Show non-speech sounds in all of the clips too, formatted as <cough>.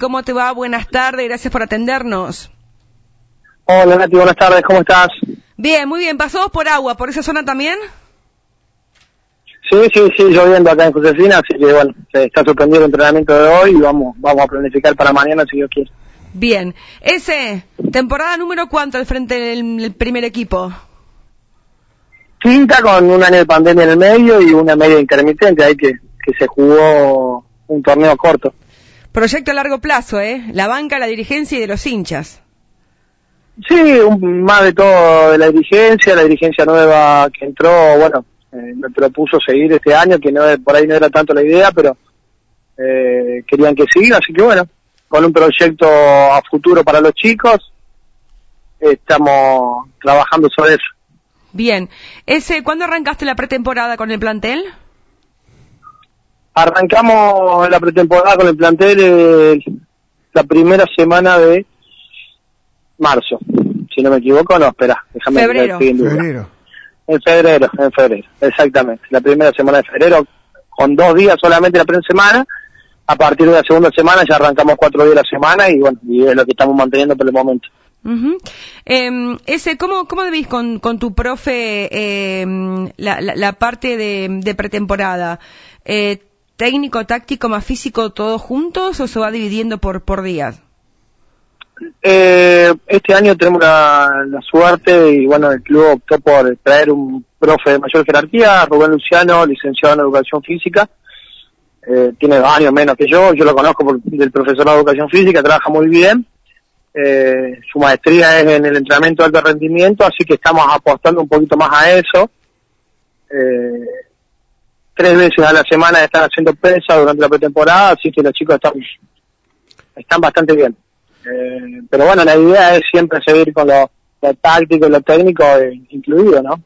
¿cómo te va? Buenas tardes, gracias por atendernos. Hola Nati, buenas tardes, ¿cómo estás? Bien, muy bien. ¿Pasamos por agua por esa zona también? Sí, sí, sí, lloviendo acá en Josefina, así que bueno, se está suspendido el entrenamiento de hoy y vamos, vamos a planificar para mañana si Dios quiere. Bien. Ese, temporada número cuánto al frente del primer equipo? Quinta con un año de pandemia en el medio y una media intermitente, ahí que, que se jugó un torneo corto. Proyecto a largo plazo, ¿eh? La banca, la dirigencia y de los hinchas. Sí, un, más de todo de la dirigencia, la dirigencia nueva que entró, bueno, eh, me propuso seguir este año, que no por ahí no era tanto la idea, pero eh, querían que siga, así que bueno, con un proyecto a futuro para los chicos, estamos trabajando sobre eso. Bien, ese, ¿cuándo arrancaste la pretemporada con el plantel? Arrancamos la pretemporada con el plantel eh, la primera semana de marzo. Si no me equivoco, no, espera, déjame Febrero. en Febrero. En febrero, en febrero, exactamente. La primera semana de febrero, con dos días solamente la primera semana. A partir de la segunda semana ya arrancamos cuatro días a la semana y bueno, y es lo que estamos manteniendo por el momento. Ujú. Em, ese, ¿cómo, cómo debís con, con tu profe em, la, la, la parte de, de pretemporada? Eh, ¿Técnico, táctico, más físico, todos juntos o se va dividiendo por, por días? Eh, este año tenemos la, suerte y bueno, el club optó por traer un profe de mayor jerarquía, Rubén Luciano, licenciado en Educación Física. Eh, tiene dos años menos que yo, yo lo conozco por, del profesorado de Educación Física, trabaja muy bien. Eh, su maestría es en el entrenamiento de alto rendimiento, así que estamos apostando un poquito más a eso. Eh, tres veces a la semana están haciendo pesa durante la pretemporada, así que los chicos están, están bastante bien. Eh, pero bueno, la idea es siempre seguir con lo, lo táctico y lo técnico eh, incluido, ¿no?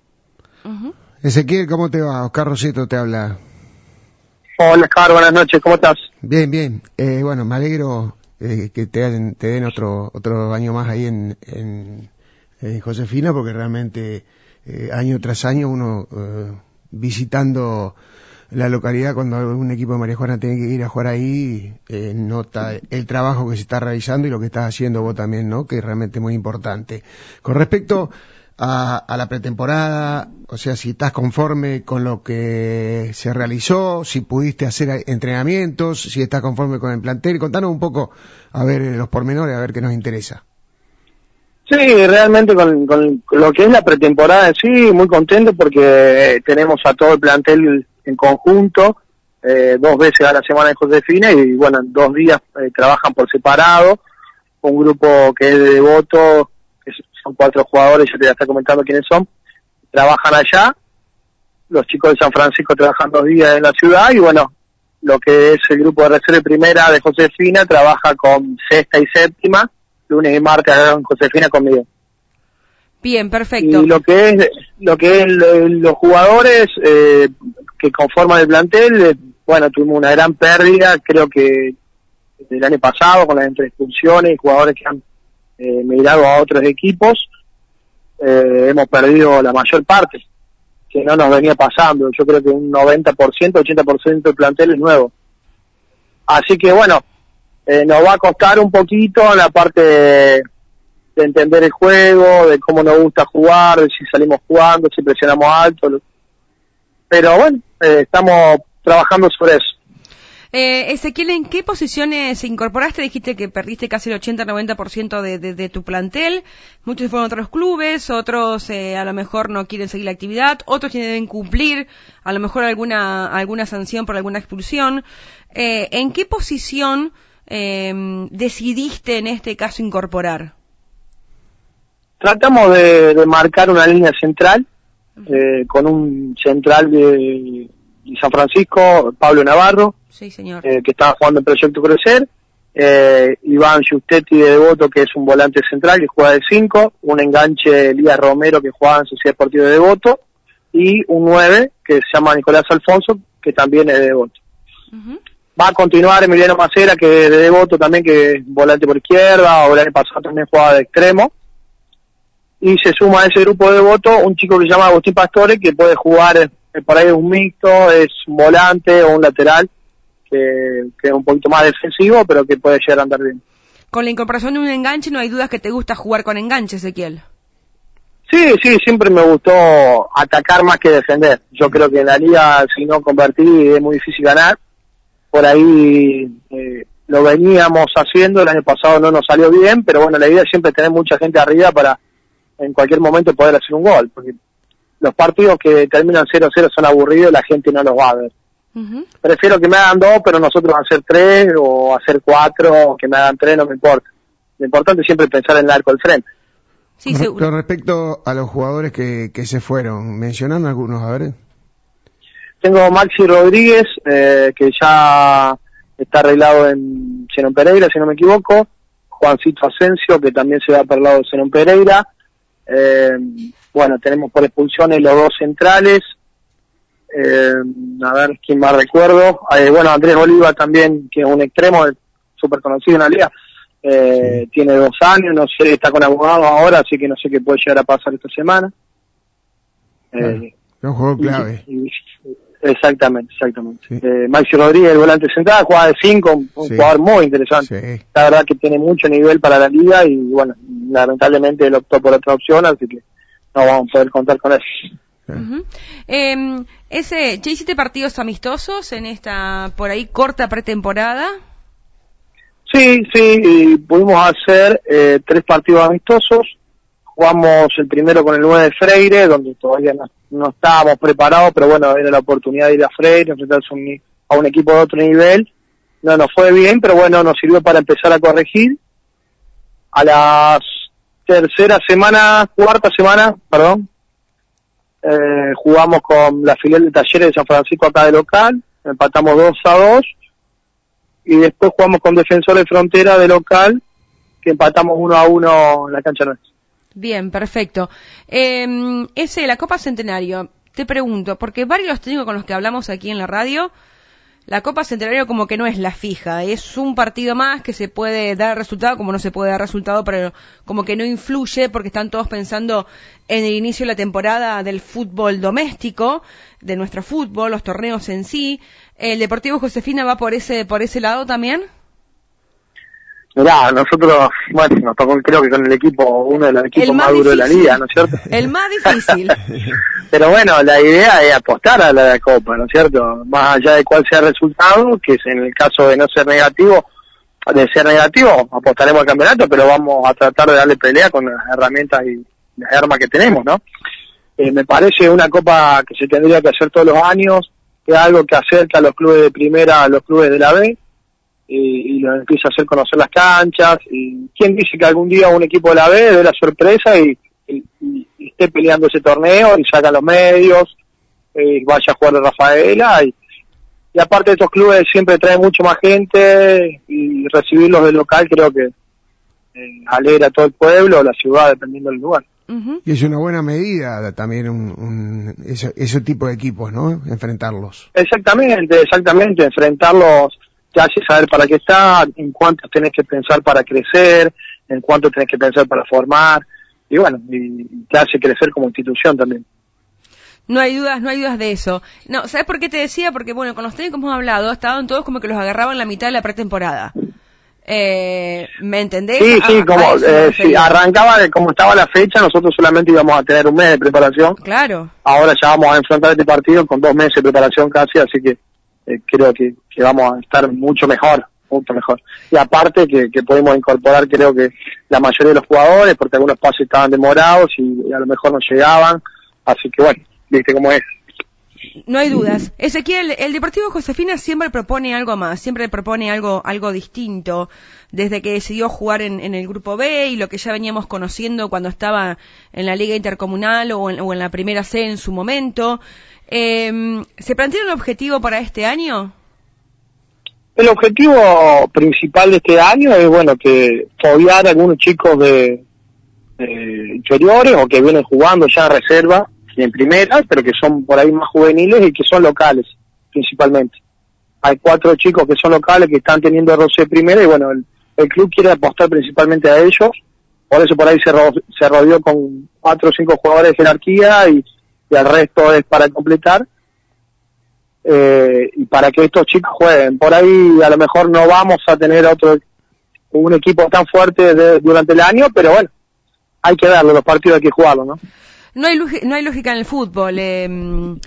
Ezequiel, ¿cómo te va? Oscar Rosito te habla. Hola, Oscar, buenas noches, ¿cómo estás? Bien, bien. Eh, bueno, me alegro eh, que te, den- te den otro otro año más ahí en, en, en Josefina, porque realmente eh, año tras año uno eh, visitando la localidad cuando un equipo de María Juana tiene que ir a jugar ahí, eh, nota el trabajo que se está realizando y lo que estás haciendo vos también, ¿no? Que es realmente muy importante. Con respecto a, a la pretemporada, o sea, si estás conforme con lo que se realizó, si pudiste hacer entrenamientos, si estás conforme con el plantel, contanos un poco, a ver, los pormenores, a ver qué nos interesa. Sí, realmente con, lo que es la pretemporada en sí, muy contento porque tenemos a todo el plantel en conjunto, eh, dos veces a la semana en Josefina y bueno, en dos días eh, trabajan por separado, un grupo que es de devoto, que son cuatro jugadores, yo te voy a estar comentando quiénes son, trabajan allá, los chicos de San Francisco trabajan dos días en la ciudad y bueno, lo que es el grupo de reserva primera de Josefina trabaja con sexta y séptima, lunes y martes acá en Josefina conmigo. Bien, perfecto. Y lo que es lo que es lo- los jugadores eh, que conforman el plantel, eh, bueno, tuvimos una gran pérdida, creo que del año pasado con las entre expulsiones y jugadores que han eh, migrado a otros equipos, eh, hemos perdido la mayor parte, que no nos venía pasando. Yo creo que un 90%, 80% del plantel es nuevo. Así que bueno, eh, nos va a costar un poquito la parte de, de entender el juego, de cómo nos gusta jugar, de si salimos jugando, si presionamos alto. Pero bueno, eh, estamos trabajando sobre eso. Eh, Ezequiel, ¿en qué posiciones incorporaste? Dijiste que perdiste casi el 80-90% de, de, de tu plantel. Muchos fueron a otros clubes, otros eh, a lo mejor no quieren seguir la actividad, otros deben cumplir a lo mejor alguna, alguna sanción por alguna expulsión. Eh, ¿En qué posición eh, decidiste en este caso incorporar? Tratamos de, de marcar una línea central eh, con un central de, de San Francisco, Pablo Navarro, Sí, señor. eh, que estaba jugando en Proyecto Crecer, eh, Iván Giustetti de Devoto, que es un volante central que juega de 5, un enganche Elías Romero que juega en Sociedad Deportiva de Devoto, y un 9 que se llama Nicolás Alfonso, que también es de Devoto. Va a continuar Emiliano Macera, que de Devoto también, que es volante por izquierda, o el año pasado también jugaba de extremo. Y se suma a ese grupo de Devoto un chico que se llama Agustín Pastore, que puede jugar, eh, por ahí es un mixto, es un volante o un lateral, que, que es un poquito más defensivo, pero que puede llegar a andar bien. Con la incorporación de un enganche no hay dudas que te gusta jugar con enganche, Ezequiel. Sí, sí, siempre me gustó atacar más que defender. Yo creo que en la liga, si no convertí, es muy difícil ganar. Por ahí eh, lo veníamos haciendo, el año pasado no nos salió bien, pero bueno, la idea es siempre tener mucha gente arriba para en cualquier momento poder hacer un gol, porque los partidos que terminan 0-0 son aburridos, la gente no los va a ver. Prefiero que me hagan dos, pero nosotros hacer tres o hacer cuatro, o que me hagan tres, no me importa. Lo importante es siempre pensar en el arco del frente. Sí, Con respecto a los jugadores que, que se fueron, mencionan algunos, a ver. Tengo Maxi Rodríguez, eh, que ya está arreglado en Zenón Pereira, si no me equivoco. Juancito Asensio, que también se va para el lado de Zenón Pereira. Eh, bueno, tenemos por expulsiones los dos centrales. Eh, a ver, ¿quién más recuerdo? Eh, bueno, Andrés Oliva también, que es un extremo súper conocido en la liga. Eh, tiene dos años, no sé, está con abogados ahora, así que no sé qué puede llegar a pasar esta semana. Eh, un juego clave. Exactamente, exactamente. Eh, Maxi Rodríguez, el volante central, juega de 5, un, jugador muy interesante. La verdad que tiene mucho nivel para la liga y bueno, lamentablemente él optó por otra opción, así que no vamos a poder contar con él. Eh, ese, ¿Ya hiciste partidos amistosos en esta, por ahí, corta pretemporada? Sí, sí, pudimos hacer eh, tres partidos amistosos. Jugamos el primero con el 9 de Freire, donde todavía no, estábamos preparados, pero bueno, era la oportunidad de ir a Freire, enfrentarse a un equipo de otro nivel. No nos fue bien, pero bueno, nos sirvió para empezar a corregir. A la tercera semana, cuarta semana, perdón, eh, jugamos con la filial de Talleres de San Francisco acá de local, empatamos 2 a 2 y después jugamos con Defensor de Frontera de local, que empatamos uno a uno en la cancha nuestra. Bien, perfecto. Eh, ese, la Copa Centenario, te pregunto, porque varios técnicos con los que hablamos aquí en la radio, la Copa Centenario como que no es la fija, es un partido más que se puede dar resultado, como no se puede dar resultado, pero como que no influye porque están todos pensando en el inicio de la temporada del fútbol doméstico, de nuestro fútbol, los torneos en sí. ¿El Deportivo Josefina va por ese, por ese lado también? Mirá, nosotros, bueno, nos tocó creo que con el equipo, uno de los equipos más, duros de la liga, ¿no es cierto? <laughs> El más difícil. <laughs> Pero bueno, la idea es apostar a la Copa, ¿no es cierto? Más allá de cuál sea el resultado, que es en el caso de no ser negativo, de ser negativo, apostaremos al campeonato, pero vamos a tratar de darle pelea con las herramientas y las armas que tenemos, ¿no? Eh, me parece una Copa que se tendría que hacer todos los años, que es algo que acerca a los clubes de primera a los clubes de la B, y, y los empieza a hacer conocer las canchas, y quién dice que algún día un equipo de la B dé la sorpresa y, esté peleando ese torneo y saca los medios, y vaya a jugar a Rafaela, y, y aparte de estos clubes siempre traen mucho más gente, y recibirlos del local creo que eh, alegra a todo el pueblo o la ciudad, dependiendo del lugar. Y es una buena medida también un, ese, tipo de equipos, ¿no? Enfrentarlos. Exactamente, exactamente, enfrentarlos te hace saber para qué está, en cuánto tenés que pensar para crecer, en cuánto tenés que pensar para formar, y bueno, y te hace crecer como institución también. No hay dudas, no hay dudas de eso. No, ¿sabes por qué te decía? Porque bueno, con los técnicos hemos hablado, estaban todos como que los agarraban la mitad de la pretemporada. Eh, ¿Me entendés? Sí, sí, como eh, si arrancaba de como estaba la fecha, nosotros solamente íbamos a tener un mes de preparación. Claro. Ahora ya vamos a enfrentar este partido con dos meses de preparación casi, así que eh, creo que, que, vamos a estar mucho mejor, mucho mejor. Y aparte que, que podemos incorporar creo que la mayoría de los jugadores, porque algunos pases estaban demorados y, a lo mejor no llegaban, así que bueno, viste cómo es. No hay dudas. Ezequiel, el Deportivo Josefina siempre propone algo más, siempre propone algo, algo distinto. Desde que decidió jugar en, el Grupo B y lo que ya veníamos conociendo cuando estaba en la Liga Intercomunal o en, o en la Primera C en su momento. Eh, ¿Se plantea un objetivo para este año? El objetivo principal de este año es, bueno, que fobiar a algunos chicos de, de o que vienen jugando ya a reserva en primera, pero que son por ahí más juveniles y que son locales, principalmente. Hay cuatro chicos que son locales que están teniendo roce primera y bueno, el, club quiere apostar principalmente a ellos, por eso por ahí se, se rodeó con cuatro o cinco jugadores de jerarquía y, y el resto es para completar. eh, y para que estos chicos jueguen. Por ahí a lo mejor no vamos a tener otro un equipo tan fuerte durante el año, pero bueno, hay que darle, los partidos hay que jugarlos, ¿no? No hay, no hay lógica en el fútbol. Eh,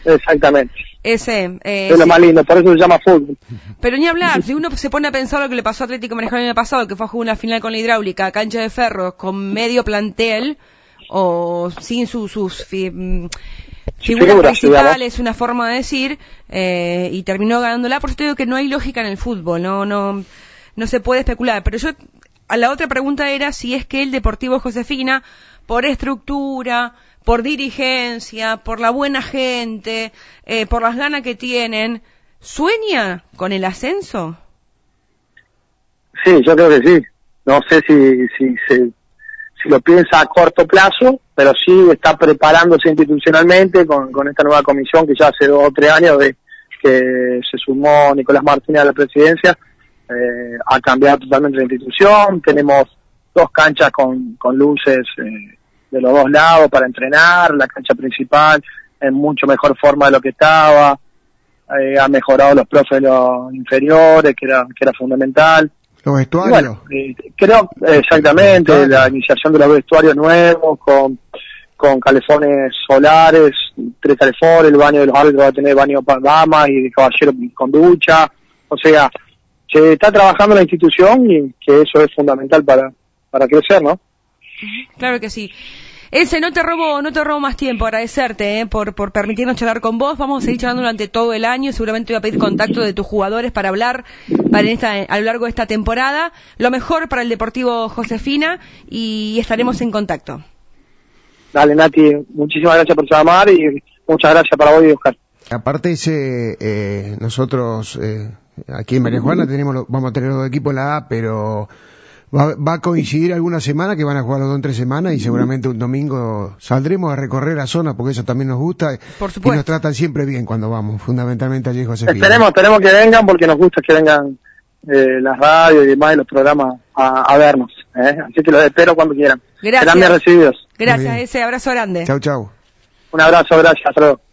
Exactamente. Ese, eh, es lo más lindo, por eso se llama fútbol. Pero ni hablar, si uno se pone a pensar lo que le pasó a Atlético Manejado el año pasado, que fue a jugar una final con la hidráulica, cancha de ferro, con medio plantel, o sin sus mm, figuras principales, una forma de decir, eh, y terminó ganándola. Por eso te digo que no hay lógica en el fútbol, no, no, no se puede especular. Pero yo, a la otra pregunta era si es que el Deportivo Josefina, por estructura, por dirigencia, por la buena gente, eh, por las ganas que tienen, ¿sueña con el ascenso? Sí, yo creo que sí. No sé si, si, si, lo piensa a corto plazo, pero sí está preparándose institucionalmente con, con esta nueva comisión que ya hace dos o tres años de que se sumó Nicolás Martínez a la presidencia, eh, ha cambiado totalmente la institución, tenemos dos canchas con, con luces eh, de los dos lados para entrenar, la cancha principal en mucho mejor forma de lo que estaba, eh, ha mejorado los profes los inferiores, que era, que era fundamental. Los vestuarios. creo, exactamente, la iniciación de los vestuarios nuevos, con, con calefones solares, tres calefones, el baño de los árbitros va a tener baño para damas y de caballero con ducha, o sea, se está trabajando la institución y que eso es fundamental para, para crecer, ¿no? Claro que sí. Ese, no te robo, no te robo más tiempo, agradecerte eh, por, por permitirnos charlar con vos. Vamos a seguir charlando durante todo el año. Seguramente voy a pedir contacto de tus jugadores para hablar para esta, a lo largo de esta temporada. Lo mejor para el Deportivo Josefina y estaremos en contacto. Dale, Nati, muchísimas gracias por llamar y muchas gracias para vos y Oscar. Aparte, ese, eh, nosotros eh, aquí en María Juana tenemos, vamos a tener los equipos en la A, pero Va, a coincidir alguna semana que van a jugar los dos en tres semanas y seguramente un domingo saldremos a recorrer la zona porque eso también nos gusta Por y nos tratan siempre bien cuando vamos, fundamentalmente allí José. Esperemos, esperemos que vengan porque nos gusta que vengan eh, las radios y demás y los programas a, vernos. ¿eh? Así que los espero cuando quieran. Gracias. Serán bien recibidos. Gracias, ese abrazo grande. Chau, chau. Un abrazo, gracias. Hasta luego.